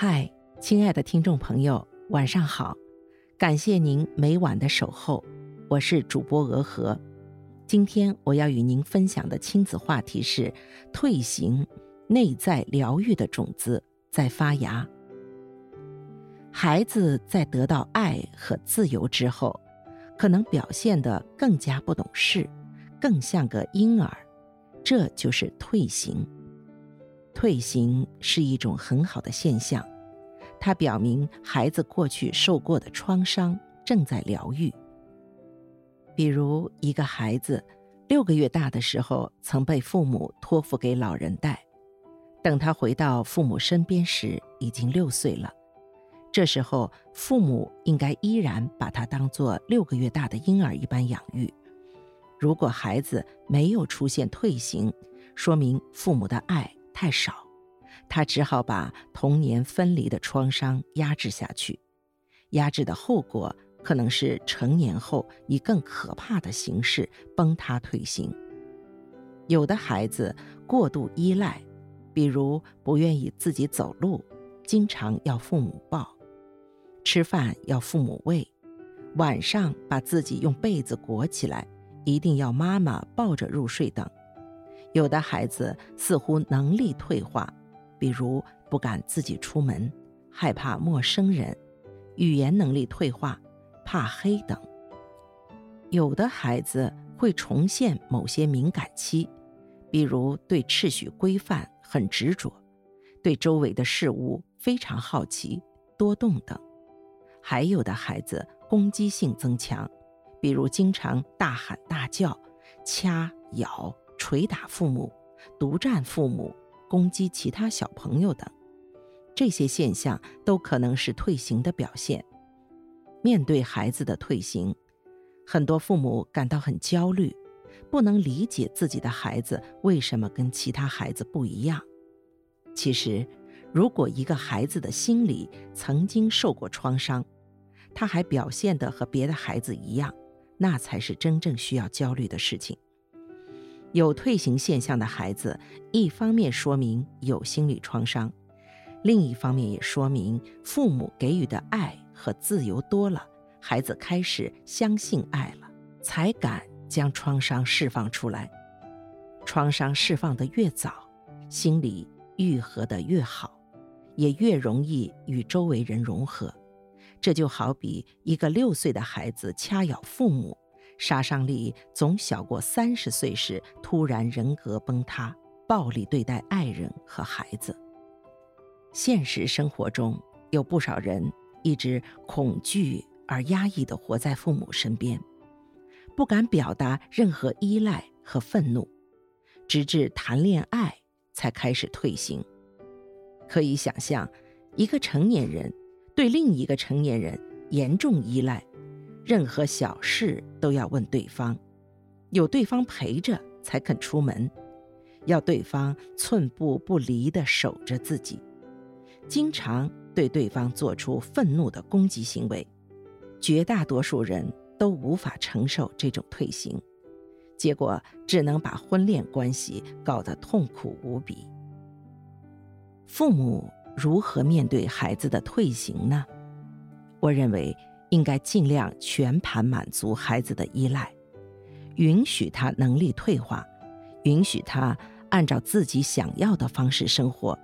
嗨，亲爱的听众朋友，晚上好！感谢您每晚的守候，我是主播鹅和。今天我要与您分享的亲子话题是：退行，内在疗愈的种子在发芽。孩子在得到爱和自由之后，可能表现得更加不懂事，更像个婴儿，这就是退行。退行是一种很好的现象，它表明孩子过去受过的创伤正在疗愈。比如，一个孩子六个月大的时候曾被父母托付给老人带，等他回到父母身边时已经六岁了。这时候，父母应该依然把他当作六个月大的婴儿一般养育。如果孩子没有出现退行，说明父母的爱。太少，他只好把童年分离的创伤压制下去，压制的后果可能是成年后以更可怕的形式崩塌退行。有的孩子过度依赖，比如不愿意自己走路，经常要父母抱；吃饭要父母喂；晚上把自己用被子裹起来，一定要妈妈抱着入睡等。有的孩子似乎能力退化，比如不敢自己出门，害怕陌生人，语言能力退化，怕黑等。有的孩子会重现某些敏感期，比如对秩序规范很执着，对周围的事物非常好奇、多动等。还有的孩子攻击性增强，比如经常大喊大叫、掐咬。捶打父母、独占父母、攻击其他小朋友等，这些现象都可能是退行的表现。面对孩子的退行，很多父母感到很焦虑，不能理解自己的孩子为什么跟其他孩子不一样。其实，如果一个孩子的心里曾经受过创伤，他还表现得和别的孩子一样，那才是真正需要焦虑的事情。有退行现象的孩子，一方面说明有心理创伤，另一方面也说明父母给予的爱和自由多了，孩子开始相信爱了，才敢将创伤释放出来。创伤释放的越早，心理愈合的越好，也越容易与周围人融合。这就好比一个六岁的孩子掐咬父母。杀伤力总小过三十岁时突然人格崩塌、暴力对待爱人和孩子。现实生活中有不少人一直恐惧而压抑地活在父母身边，不敢表达任何依赖和愤怒，直至谈恋爱才开始退行。可以想象，一个成年人对另一个成年人严重依赖。任何小事都要问对方，有对方陪着才肯出门，要对方寸步不离地守着自己，经常对对方做出愤怒的攻击行为，绝大多数人都无法承受这种退行，结果只能把婚恋关系搞得痛苦无比。父母如何面对孩子的退行呢？我认为。应该尽量全盘满足孩子的依赖，允许他能力退化，允许他按照自己想要的方式生活，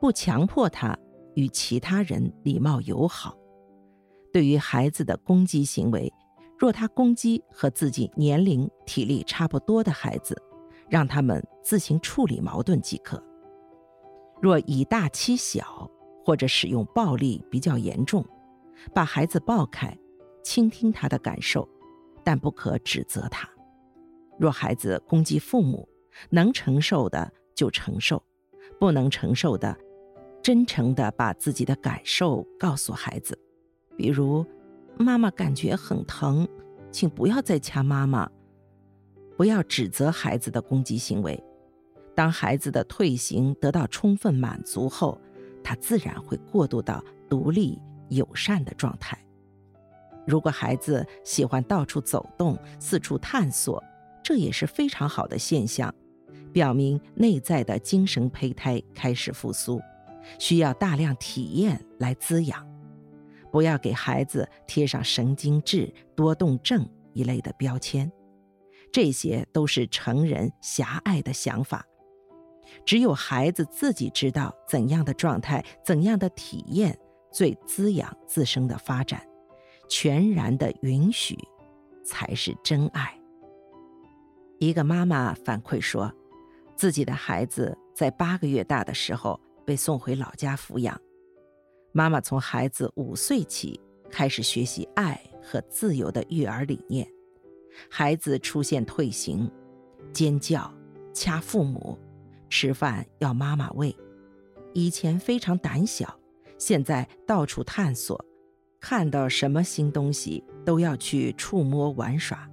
不强迫他与其他人礼貌友好。对于孩子的攻击行为，若他攻击和自己年龄、体力差不多的孩子，让他们自行处理矛盾即可。若以大欺小，或者使用暴力比较严重。把孩子抱开，倾听他的感受，但不可指责他。若孩子攻击父母，能承受的就承受，不能承受的，真诚地把自己的感受告诉孩子。比如，妈妈感觉很疼，请不要再掐妈妈。不要指责孩子的攻击行为。当孩子的退行得到充分满足后，他自然会过渡到独立。友善的状态。如果孩子喜欢到处走动、四处探索，这也是非常好的现象，表明内在的精神胚胎开始复苏，需要大量体验来滋养。不要给孩子贴上神经质、多动症一类的标签，这些都是成人狭隘的想法。只有孩子自己知道怎样的状态、怎样的体验最滋养自身的发展，全然的允许，才是真爱。一个妈妈反馈说，自己的孩子在八个月大的时候被送回老家抚养。妈妈从孩子五岁起开始学习爱和自由的育儿理念，孩子出现退行、尖叫、掐父母、吃饭要妈妈喂。以前非常胆小，现在到处探索，看到什么新东西都要去触摸玩耍，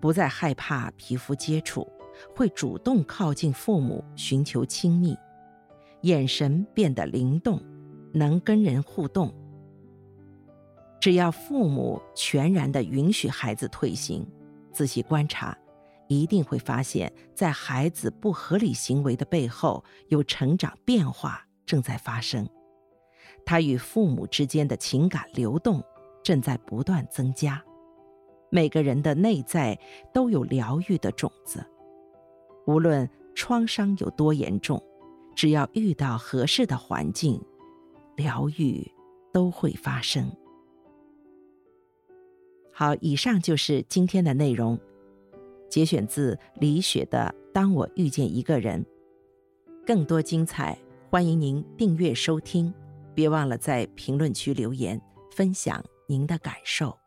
不再害怕皮肤接触，会主动靠近父母寻求亲密，眼神变得灵动。能跟人互动，只要父母全然的允许孩子退行，仔细观察，一定会发现，在孩子不合理行为的背后，有成长变化正在发生。他与父母之间的情感流动正在不断增加。每个人的内在都有疗愈的种子，无论创伤有多严重，只要遇到合适的环境。疗愈都会发生。好，以上就是今天的内容，节选自李雪的《当我遇见一个人》。更多精彩，欢迎您订阅收听，别忘了在评论区留言分享您的感受。